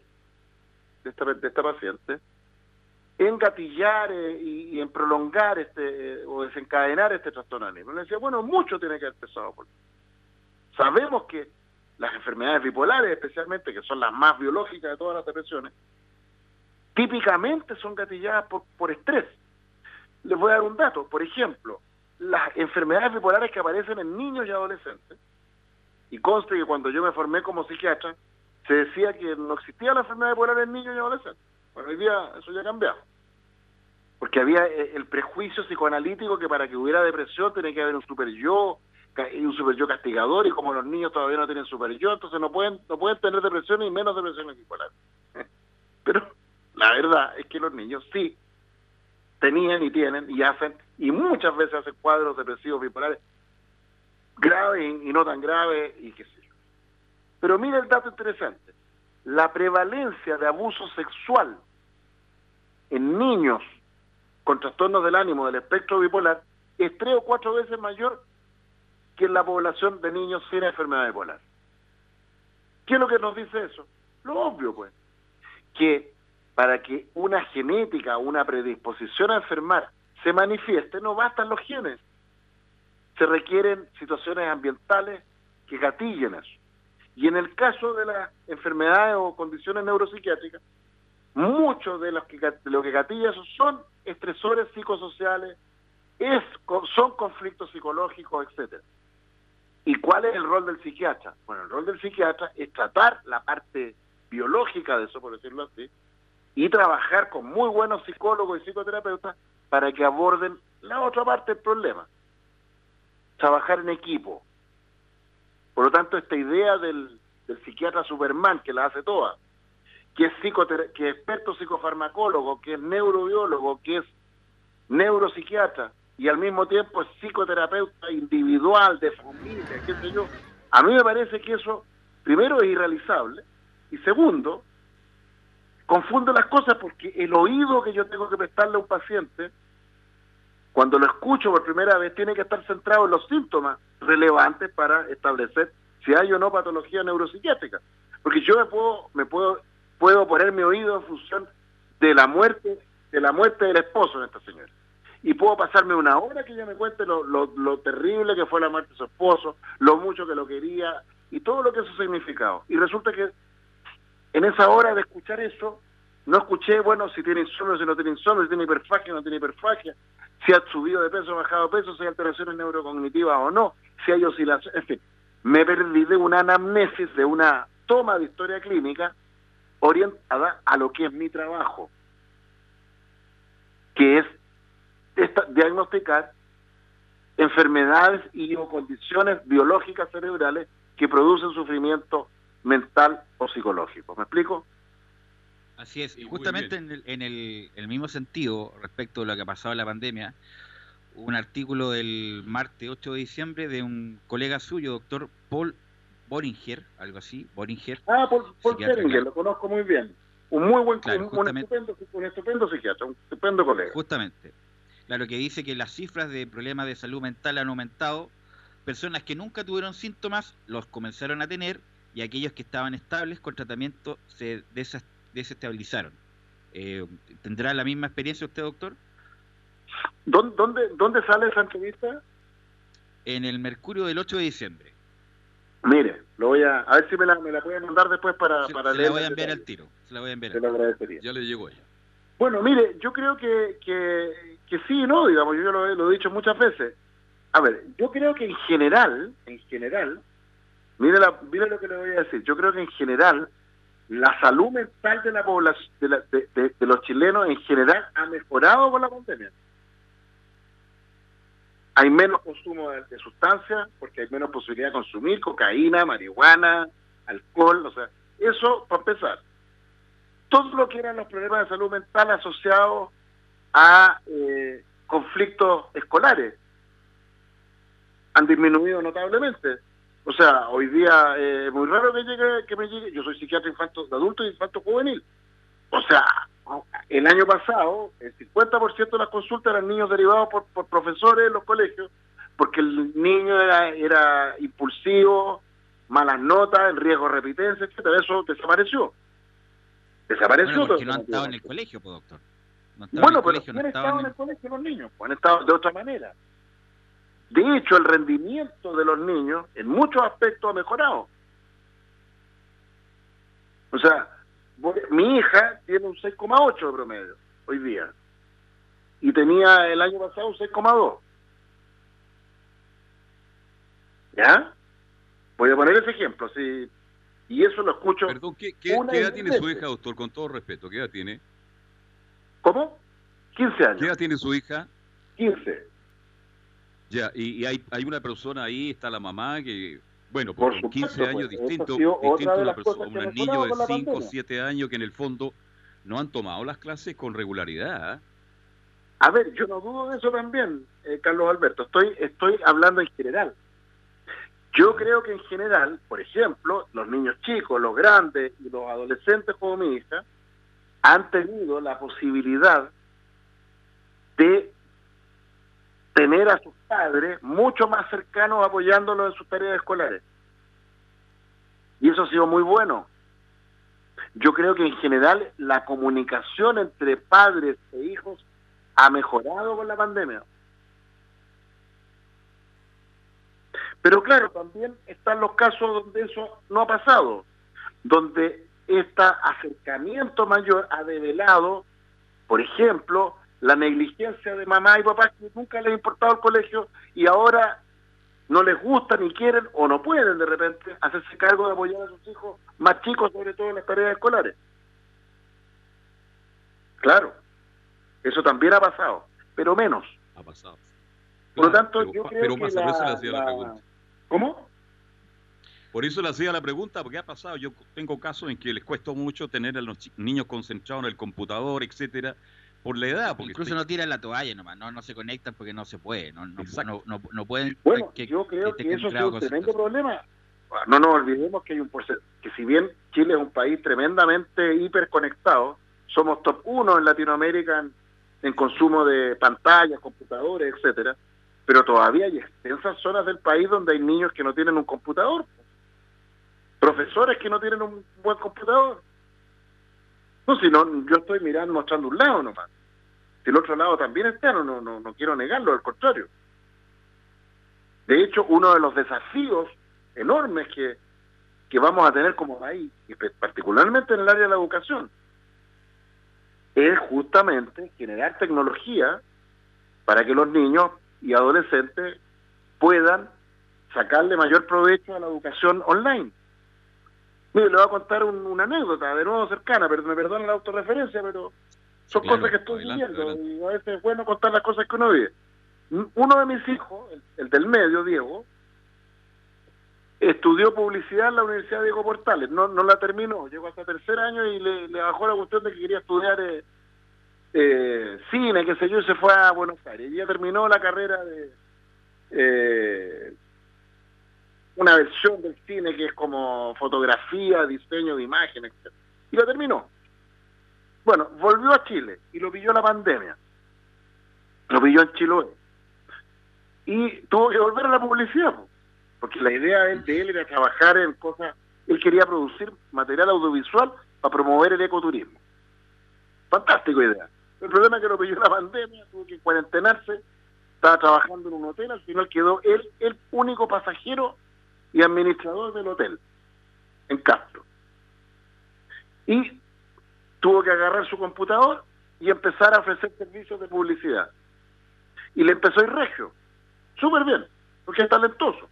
de esta, de esta paciente, en gatillar eh, y, y en prolongar este eh, o desencadenar este trastorno anímico? Le decía, bueno, mucho tiene que haber pesado. por- Sabemos que las enfermedades bipolares, especialmente, que son las más biológicas de todas las depresiones, típicamente son gatilladas por, por estrés. Les voy a dar un dato. Por ejemplo, las enfermedades bipolares que aparecen en niños y adolescentes, y conste que cuando yo me formé como psiquiatra, se decía que no existía la enfermedad bipolar en niños y adolescentes. Bueno, hoy día eso ya ha cambiado. Porque había eh, el prejuicio psicoanalítico que para que hubiera depresión tiene que haber un super yo, y un super yo castigador, y como los niños todavía no tienen super yo, entonces no pueden, no pueden tener depresión y menos depresiones bipolares. Pero la verdad es que los niños sí tenían y tienen y hacen, y muchas veces hacen cuadros depresivos bipolares graves y, no tan graves y qué sé yo. Pero mira el dato interesante. La prevalencia de abuso sexual en niños con trastornos del ánimo del espectro bipolar es tres o cuatro veces mayor que en la población de niños sin enfermedad bipolar. ¿Qué es lo que nos dice eso? Lo obvio, pues, que para que una genética, una predisposición a enfermar se manifieste, no bastan los genes. Se requieren situaciones ambientales que gatillen eso. Y en el caso de las enfermedades o condiciones neuropsiquiátricas, muchos de los que, de lo que gatilla eso son estresores psicosociales, es, co- son conflictos psicológicos, etcétera. ¿Y cuál es el rol del psiquiatra? Bueno, el rol del psiquiatra es tratar la parte biológica de eso, por decirlo así, y trabajar con muy buenos psicólogos y psicoterapeutas para que aborden la otra parte del problema. Trabajar en equipo. Por lo tanto, esta idea del, psiquiatra Superman, que la hace toda, que es, que es experto psicofarmacólogo, que es neurobiólogo, que es neuropsiquiatra y al mismo tiempo es psicoterapeuta individual, de familia, qué sé yo. A mí me parece que eso, primero, es irrealizable y segundo, confunde las cosas porque el oído que yo tengo que prestarle a un paciente, cuando lo escucho por primera vez, tiene que estar centrado en los síntomas relevantes para establecer si hay o no patología neuropsiquiátrica. Porque yo me puedo, me puedo, puedo poner mi oído en función de la muerte, de la muerte del esposo de esta señora. Y puedo pasarme una hora que ella me cuente lo, lo, lo terrible que fue la muerte de su esposo, lo mucho que lo quería y todo lo que eso significado. Y resulta que en esa hora de escuchar eso, no escuché, bueno, si tiene insomnio, si no tiene insomnio, si tiene hiperfagia, no tiene hiperfagia, si ha subido de peso, bajado de peso, si hay alteraciones neurocognitivas o no, si hay oscilaciones, en fin, me perdí de una anamnesis, de una toma de historia clínica orientada a lo que es mi trabajo, que es diagnosticar enfermedades y o condiciones biológicas cerebrales que producen sufrimiento mental o psicológico. ¿Me explico? Así es, y justamente en el, en el- el mismo sentido, respecto a lo que ha pasado en la pandemia, un artículo del martes 8 de diciembre de un colega suyo, doctor Paul Boringer, algo así, Boringer, Ah, Psiquiatra, Seringer, claro. lo conozco muy bien. Un muy buen, Claro, un, un justamente. estupendo, un estupendo psiquiatra, un estupendo colega. justamente, claro que dice que las cifras de problemas de salud mental han aumentado, personas que nunca tuvieron síntomas los comenzaron a tener y aquellos que estaban estables con tratamiento se desestabilizaron. Eh, ¿Tendrá la misma experiencia usted, doctor? ¿Dónde, dónde, ¿Dónde sale esa entrevista? En el Mercurio del 8 de diciembre. Mire, lo voy a, a ver si me la, me la pueden mandar después para, Se, para se leer. la voy a enviar al tiro. Se la voy a enviar Se lo agradecería. Ya le llegó ella. Bueno, mire, yo creo que, que, que sí y no, digamos, yo lo, he- lo he dicho muchas veces. A ver, yo creo que en general, en general, mire, la, mire lo que le voy a decir, yo creo que en general la salud mental de la población, de, la- de- los chilenos en general ha mejorado con la pandemia. Hay menos consumo de, de sustancias porque hay menos posibilidad de consumir cocaína, marihuana, alcohol, o sea, eso para empezar. Todo lo que eran los problemas de salud mental asociados a eh, conflictos escolares han disminuido notablemente. O sea, hoy día eh, es muy raro que llegue, que me llegue, yo soy psiquiatra infanto, de adulto y infanto juvenil. O sea, el año pasado el 50% de las consultas eran niños derivados por, por profesores en los colegios, porque el niño era, era impulsivo, malas notas, en riesgo de repitencia, etcétera. Eso desapareció. Desapareció. Bueno, porque no han estado en el colegio, pues, doctor. No Bueno, pero colegio, no han estado en- el colegio los niños, pues han estado de otra manera. De hecho, el rendimiento de los niños en muchos aspectos ha mejorado. O sea, mi hija tiene un 6,8 de promedio hoy día. Y tenía el año pasado un 6,2. ¿Ya? Voy a poner ese ejemplo. sí Y eso lo escucho. Perdón, ¿qué, qué- edad tiene su hija, doctor? Con todo respeto, ¿qué edad tiene? ¿Cómo? 15 años. ¿Qué edad tiene su hija? 15. Ya, y, y hay, hay una persona ahí, está la mamá, que, bueno, Por por 15 supuesto, años pues, distinto, distinto una persona, un niño de con la 5 o pandemia. 7 años que en el fondo no han tomado las clases con regularidad. ¿ah? A ver, yo no dudo de eso también, eh, Carlos Alberto. Estoy, estoy hablando en general. Yo creo que en general, por ejemplo, los niños chicos, los grandes y los adolescentes como mi hija han tenido la posibilidad de tener a sus padres mucho más cercanos apoyándolos en sus tareas escolares. Y eso ha sido muy bueno. Yo creo que en general la comunicación entre padres e hijos ha mejorado con la pandemia. Pero claro, también están los casos donde eso no ha pasado, donde este acercamiento mayor ha develado, por ejemplo, la negligencia de mamá y papá que nunca les ha importado el colegio y ahora no les gusta ni quieren o no pueden de repente hacerse cargo de apoyar a sus hijos más chicos, sobre todo en las tareas escolares. Claro, eso también ha pasado, pero menos. Ha pasado. Por lo tanto, pero, yo creo pero que más la- le hacía la, la- pregunta. ¿Cómo? Por eso le hacía la pregunta, porque ha pasado. Yo tengo casos en que les cuesta mucho tener a los niños concentrados en el computador, etcétera, por la edad. Porque Incluso no tiran la toalla nomás, no, no se conectan porque no se puede, no, no, no, no, no pueden Bueno, que- yo creo que, eso sido un tremendo problema. No nos olvidemos que hay un que si bien Chile es un país tremendamente hiperconectado, somos top uno en Latinoamérica en, en consumo de pantallas, computadores, etcétera, pero todavía hay extensas zonas del país donde hay niños que no tienen un computador, profesores que no tienen un buen computador. No, si no, yo estoy mirando, mostrando un lado nomás. Si el otro lado también está, no, no, no, quiero negarlo, al contrario. De hecho, uno de los desafíos enormes que, que vamos a tener como país, y particularmente en el área de la educación, es justamente generar tecnología para que los niños y adolescentes puedan sacarle mayor provecho a la educación online. Mire, le voy a contar un- una anécdota, de nuevo cercana, pero me perdonan la autorreferencia, pero son Claro, cosas que estoy adelante, viviendo adelante. y a veces es bueno contar las cosas que uno vive. Uno de mis hijos, el, el del medio, Diego, estudió publicidad en la Universidad Diego Portales, no, no la terminó, llegó hasta tercer año y le, le bajó la cuestión de que quería estudiar eh, eh, cine, qué sé yo, y se fue a Buenos Aires. Y ya terminó la carrera de eh, una versión del cine que es como fotografía, diseño de imágenes, etc. y la terminó. Bueno, volvió a Chile y lo pilló la pandemia. Lo pilló en Chiloé. Y tuvo que volver a la publicidad, po, porque la idea de él, de él era trabajar en cosas, él quería producir material audiovisual para promover el ecoturismo. Fantástico idea. El problema es que lo pilló la pandemia, tuvo que cuarentenarse, estaba trabajando en un hotel, al final quedó él el único pasajero y administrador del hotel, en Castro. Y tuvo que agarrar su computador y empezar a ofrecer servicios de publicidad. Y le empezó a ir regio, súper bien, porque es talentoso.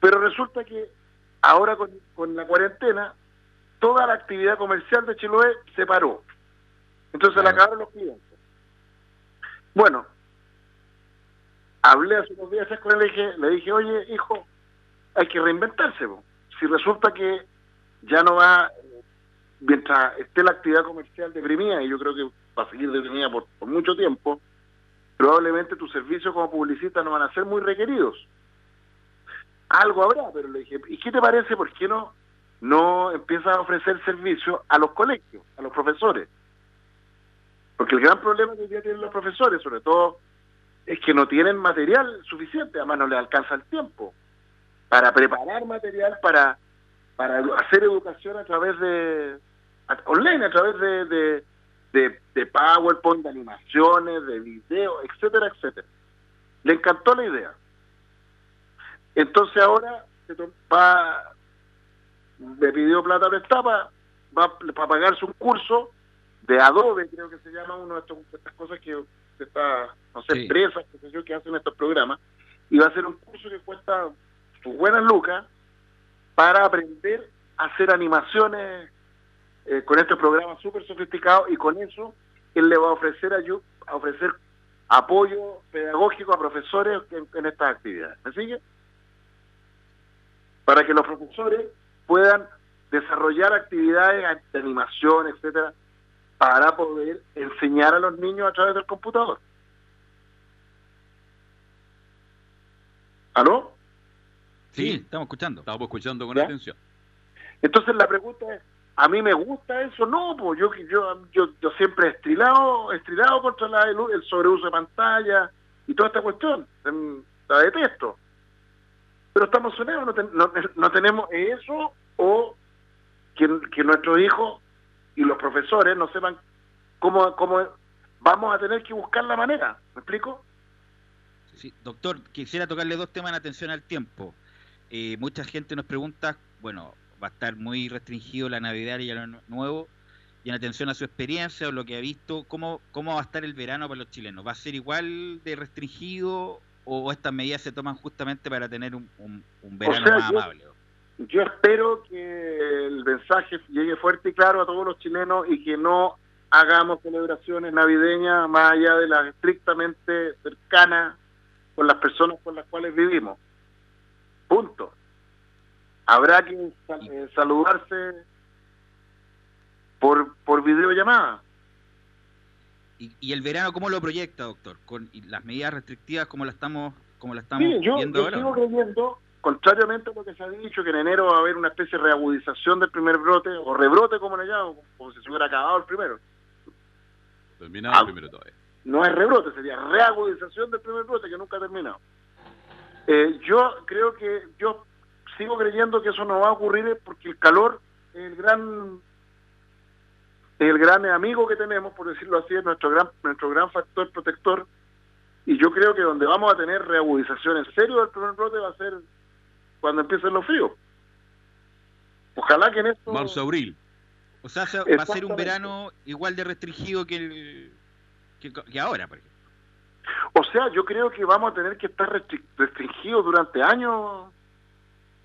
Pero resulta que ahora con, con la cuarentena toda la actividad comercial de Chiloé se paró. Entonces se le Claro. acabaron los clientes. Bueno, hablé hace unos días con él, dije, le dije, oye, hijo, hay que reinventarse. Si resulta que ya no va, mientras esté la actividad comercial deprimida, y yo creo que va a seguir deprimida por, por mucho tiempo, probablemente tus servicios como publicista no van a ser muy requeridos. Algo habrá, pero le dije, ¿y qué te parece? ¿Por qué no, no empiezas a ofrecer servicios a los colegios, a los profesores? Porque el gran problema que hoy día tienen los profesores, sobre todo, es que no tienen material suficiente, además no les alcanza el tiempo para preparar material para, para hacer educación a través de a- online, a través de, de, de, de PowerPoint, de animaciones, de video, etcétera, etcétera. Le encantó la idea. Entonces ahora se va, me pidió plata prestada para, para pagarse un curso de Adobe, creo que se llama uno de estos, estas cosas que está, no sé, Sí. empresas, que hacen estos programas, y va a ser un curso que cuesta sus buenas lucas para aprender a hacer animaciones eh, con este programa súper sofisticado y con eso él le va a ofrecer ayu- a ofrecer apoyo pedagógico a profesores en, en estas actividades. ¿Me sigue? Para que los profesores puedan desarrollar actividades de animación, etcétera, para poder enseñar a los niños a través del computador. ¿Aló? Sí, Sí. estamos escuchando. Estamos escuchando con ¿Ya? atención. Entonces la pregunta es, ¿a mí me gusta eso? No, pues yo yo yo, yo siempre he estrilado, he estrilado contra la- el, el sobreuso de pantalla y toda esta cuestión. Em, La detesto. Pero estamos sonados, no, ten- no, no tenemos eso o que, que nuestros hijos y los profesores no sepan cómo, cómo vamos a tener que buscar la manera. ¿Me explico? Sí, doctor, quisiera tocarle dos temas en atención al tiempo. Eh, mucha gente nos pregunta, bueno, va a estar muy restringido la Navidad y Año Nuevo, y en atención a su experiencia o lo que ha visto, ¿cómo, ¿cómo va a estar el verano para los chilenos? ¿Va a ser igual de restringido o estas medidas se toman justamente para tener un, un- un verano sea, más yo- amable? Yo espero que el mensaje llegue fuerte y claro a todos los chilenos y que no hagamos celebraciones navideñas más allá de las estrictamente cercanas con las personas con las cuales vivimos. Punto. Habrá que sal- eh, saludarse por, por videollamada. ¿Y, y el verano cómo lo proyecta, doctor? ¿Con las medidas restrictivas como la estamos, como la estamos Sí, yo, viendo yo ahora? sigo creyendo, contrariamente a lo que se ha dicho, que en enero va a haber una especie de reagudización del primer brote, o rebrote como le llaman, como si se hubiera acabado el primero. Terminamos Ah. primero todavía. no es rebrote, sería reagudización del primer brote que nunca ha terminado. Eh, yo creo que, yo sigo creyendo que eso no va a ocurrir porque el calor es el gran el gran amigo que tenemos, por decirlo así, es nuestro gran, nuestro gran factor protector. Y yo creo que donde vamos a tener reagudización en serio del primer brote va a ser cuando empiecen los fríos. Ojalá que en esto... Marzo, abril. O sea, se- va a ser un verano igual de restringido que, el, que, que ahora, por ejemplo. O sea, yo creo que vamos a tener que estar restri- restringidos durante años.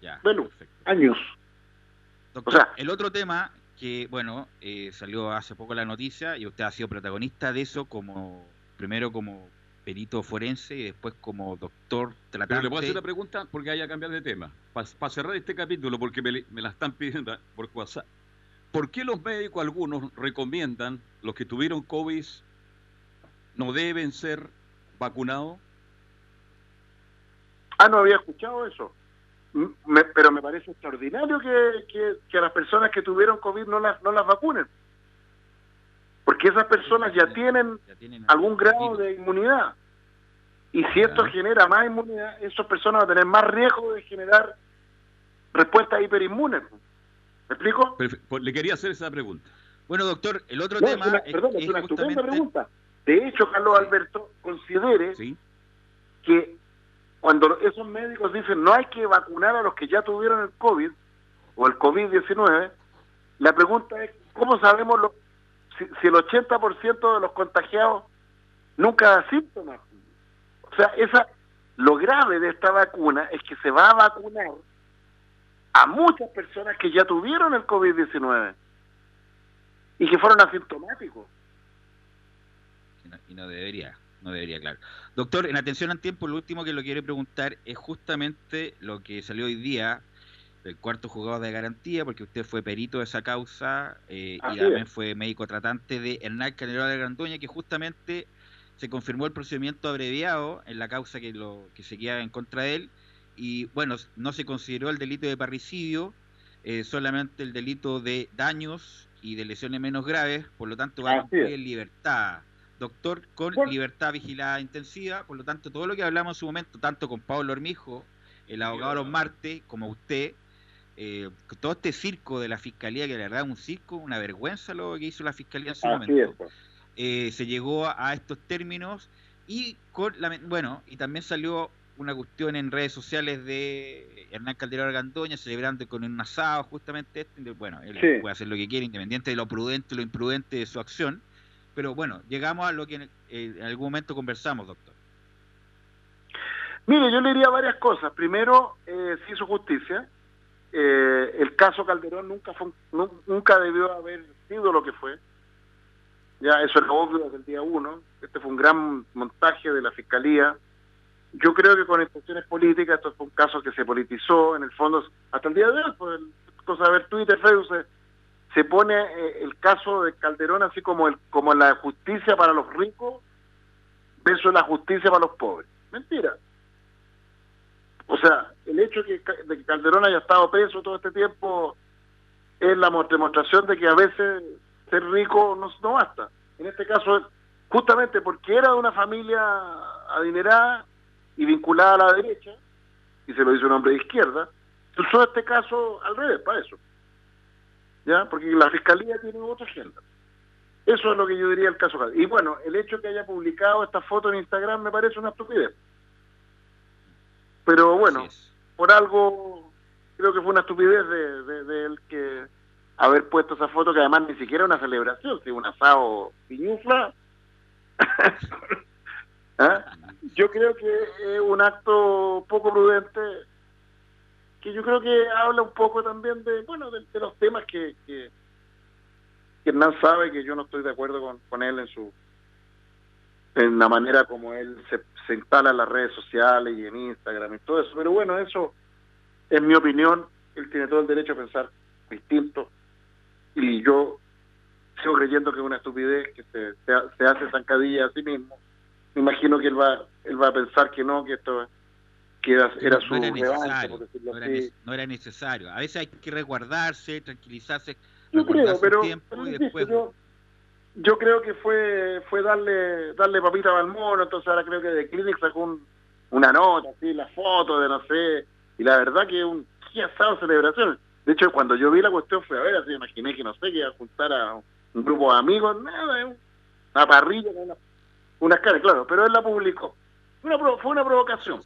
Ya, Bueno. perfecto. Años. Doctor, O sea- el otro tema que, bueno, eh, salió hace poco la noticia y usted ha sido protagonista de eso como, primero como perito forense y después como doctor tratante. Pero le puedo hacer una pregunta porque haya cambiado de tema. Para cerrar este capítulo, porque me, me la están pidiendo por WhatsApp. ¿Por qué los médicos, algunos, recomiendan los que tuvieron COVID no deben ser vacunados? Ah, no había escuchado eso. Me- pero me parece extraordinario que, que, que a las personas que tuvieron COVID no las, no las vacunen. Porque esas personas ya tienen Ya tienen algún grado de inmunidad. Y si esto genera más inmunidad, esas personas van a tener más riesgo de generar respuestas hiperinmunes. ¿Me explico? Pues, Le quería hacer esa pregunta. Bueno, doctor, el otro No, tema es una, es, perdón, es es una estupenda pregunta. De hecho, Carlos Alberto, considere ¿Sí? que cuando esos médicos dicen no hay que vacunar a los que ya tuvieron el COVID o el COVID-19, la pregunta es, ¿cómo sabemos lo- si, si el 80% de los contagiados nunca da síntomas? O sea, esa, lo grave de esta vacuna es que se va a vacunar a muchas personas que ya tuvieron el COVID-19 y que fueron asintomáticos. Y no, y no debería, no debería, claro. Doctor, en atención al tiempo, lo último que lo quiero preguntar es justamente lo que salió hoy día del cuarto jugador de garantía, porque usted fue perito de esa causa eh, y también es. fue médico tratante de Hernán Calderón de Grandoña, que justamente se confirmó el procedimiento abreviado en la causa que, lo, que se queda en contra de él, y bueno, no se consideró el delito de parricidio, eh, solamente el delito de daños y de lesiones menos graves, por lo tanto va a cumplir en libertad. Doctor, con Bueno. libertad vigilada intensiva, por lo tanto, todo lo que hablamos en su momento, tanto con Pablo Hormijo, el abogado de los martes, como usted, eh, todo este circo de la fiscalía, que la verdad es un circo, una vergüenza lo que hizo la fiscalía en su Así momento es. pues. eh, se llegó a, a estos términos y con la, bueno y también salió una cuestión en redes sociales de Hernán Calderón Argandoña celebrando con un asado justamente este, bueno él Sí. puede hacer lo que quiere independiente de lo prudente o lo imprudente de su acción pero bueno llegamos a lo que en, eh, en algún momento conversamos doctor Mire, yo le diría varias cosas. Primero, eh, se hizo justicia. Eh, el caso Calderón nunca fue, nu- nunca debió haber sido lo que fue. Ya, eso era obvio desde el día uno. Este fue un gran montaje de la fiscalía. Yo creo que con intenciones políticas, esto fue un caso que se politizó, en el fondo, hasta el día de hoy, pues, cosa de ver Twitter, Facebook, se pone eh, el caso de Calderón así como, el, como la justicia para los ricos versus la justicia para los pobres. Mentira. O sea, el hecho de que, Ca- de que Calderón haya estado preso todo este tiempo es la mo- demostración de que a veces ser rico no, no basta. En este caso, justamente porque era de una familia adinerada y vinculada a la derecha, y se lo hizo un hombre de izquierda, usó este caso al revés, para eso. ¿Ya? Porque la fiscalía tiene otra agenda. Eso es lo que yo diría el caso. Y bueno, el hecho que haya publicado esta foto en Instagram me parece una estupidez. Pero bueno, por algo creo que fue una estupidez de, de, de él que haber puesto esa foto que además ni siquiera una celebración, sino un asado piñufla. ¿Ah? Yo creo que es un acto poco prudente que yo creo que habla un poco también de bueno de, los temas que, que, que Hernán sabe que yo no estoy de acuerdo con, con él en su en la manera como él se, se instala en las redes sociales y en Instagram y todo eso. Pero bueno, eso es mi opinión. Él tiene todo el derecho a pensar distinto. Y yo sigo creyendo que es una estupidez que se, se, se hace zancadilla a sí mismo. Me imagino que él va, él va a pensar que no, que esto que era, era su no era necesario, por decirlo no era, así. nece- no era necesario. A veces hay que resguardarse, tranquilizarse, Yo creo, pero, tiempo pero después yo, yo creo que fue fue darle darle papita al mono, entonces ahora creo que de Clinic sacó un- una nota, así, la foto de no sé, y la verdad que un asado celebración. De hecho, cuando yo vi la cuestión fue a ver, así imaginé que no sé, que iba a juntar a un grupo de amigos, nada, una parrilla una, unas caras, claro, pero él la publicó. Fue una, fue una provocación.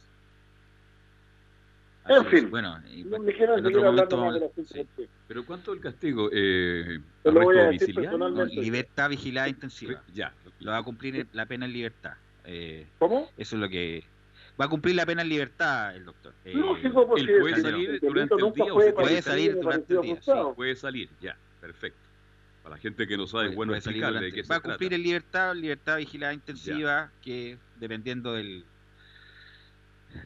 Así en es. fin. Bueno, y, No bueno, me quiero en seguir otro hablando momento más de la sí. sí. Pero ¿cuánto el castigo? Eh, Te lo voy ¿Arresto a decir domiciliario? No, personalmente. libertad vigilada intensiva. Ya. Lo va a cumplir la pena en libertad. Eh, ¿Cómo? eso es lo que... Va a cumplir la pena en libertad el doctor. Eh, Lógico, pues él sí, puede salir durante el día o fue se puede salir durante el día, ajustado. Puede salir, ya, perfecto. Para la gente que no sabe, puede- es bueno puede salir explicarle de qué Va a trata. cumplir en libertad, libertad vigilada intensiva, que dependiendo del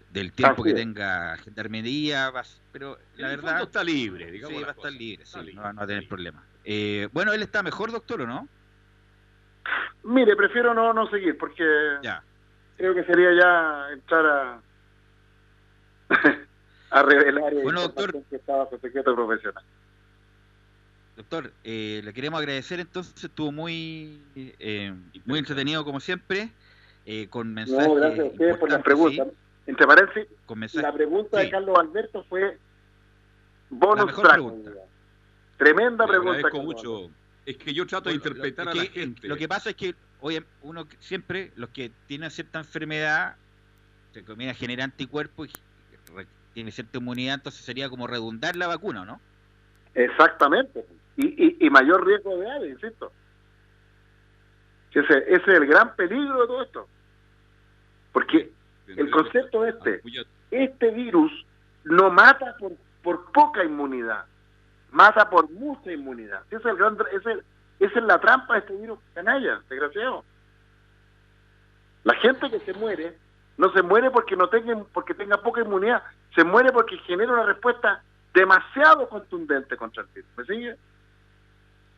del tiempo Así que es. tenga gendarmería, va a s- pero la el verdad está libre, digamos. sí, va a estar libre, sí, libre, no, va- no va a tener libre. problema. Eh, bueno, él está mejor, doctor, ¿o no? Mire, prefiero no, no seguir porque Ya. creo que sería ya entrar a a revelar Bueno, doctor. que estaba bajo secreto profesional. Doctor, eh, le queremos agradecer entonces, estuvo muy eh, muy entretenido como siempre, eh, con mensajes No, gracias a ustedes por las preguntas. sí, Entre paréntesis, la pregunta de. Carlos Alberto fue bonus La mejor track. pregunta. Tremenda Le pregunta. mucho. Alberto. Es que yo trato de Bueno, interpretar lo a que- la gente. Lo que pasa es que, oye, uno siempre, los que tienen cierta enfermedad, entre comillas, genera anticuerpos y re- tiene cierta inmunidad, entonces sería como redundar la vacuna, ¿no? Exactamente. Y, y, y mayor riesgo de área, insisto. Ese, ese es el gran peligro de todo esto. Porque el concepto es este. Este virus no mata por, por poca inmunidad, mata por mucha inmunidad. Ese es el gran, ese- esa es la trampa de este virus canalla, desgraciado. La gente que se muere no se muere porque no tenga porque tenga poca inmunidad, se muere porque genera una respuesta demasiado contundente contra el virus. ¿Me sigue?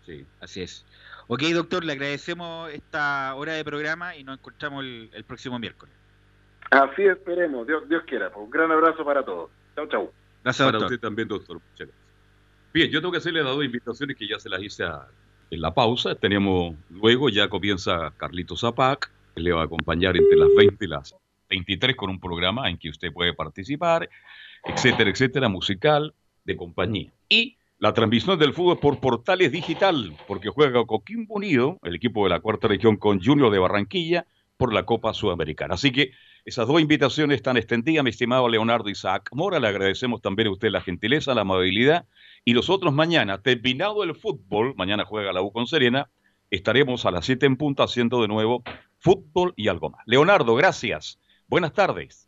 Sí, así es. Ok, doctor, le agradecemos esta hora de programa y nos encontramos el, el próximo miércoles. Así esperemos, Dios, Dios quiera. Pues un gran abrazo para todos. Chau, chau. Gracias, Para doctor. usted también, doctor. Muchas gracias. Bien, yo tengo que hacerle las dos invitaciones que ya se las hice a- en la pausa. Tenemos luego, ya comienza Carlitos Zapac, que le va a acompañar entre las 20 y las 23 con un programa en que usted puede participar, etcétera, etcétera, musical, de compañía. Y la transmisión del fútbol por Portales Digital, porque juega Coquimbo Unido, el equipo de la cuarta región con Junior de Barranquilla, por la Copa Sudamericana. Así que esas dos invitaciones están extendidas, mi estimado Leonardo Isaac Mora. Le agradecemos también a usted la gentileza, la amabilidad. Y nosotros mañana, terminado el fútbol, mañana juega la U con Serena, estaremos a las 7 en punta haciendo de nuevo fútbol y algo más. Leonardo, gracias. Buenas tardes.